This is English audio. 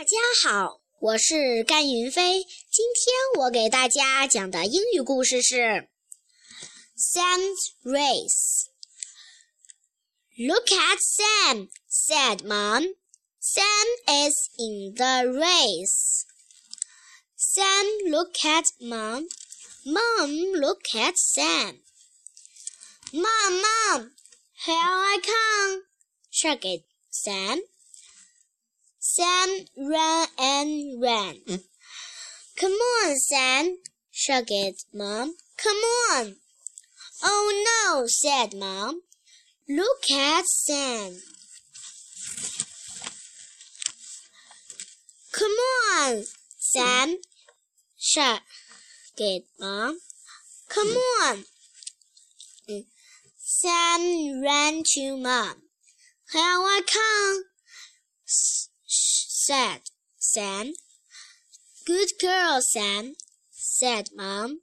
大家好，我是甘云飞。今天我给大家讲的英语故事是《Sam's Race》。Look at Sam, said Mom. Sam is in the race. Sam look at Mom. Mom look at Sam. Mom, Mom, here I come, shouted Sam. Sam ran and ran. Mm. Come on, Sam, shouted Mom. Come on. Oh no, said Mom. Look at Sam. Come on, Sam, shouted Mom. Come mm. on. Mm. Sam ran to Mom. Here I come, said Sam. Good girl, Sam, said Mom.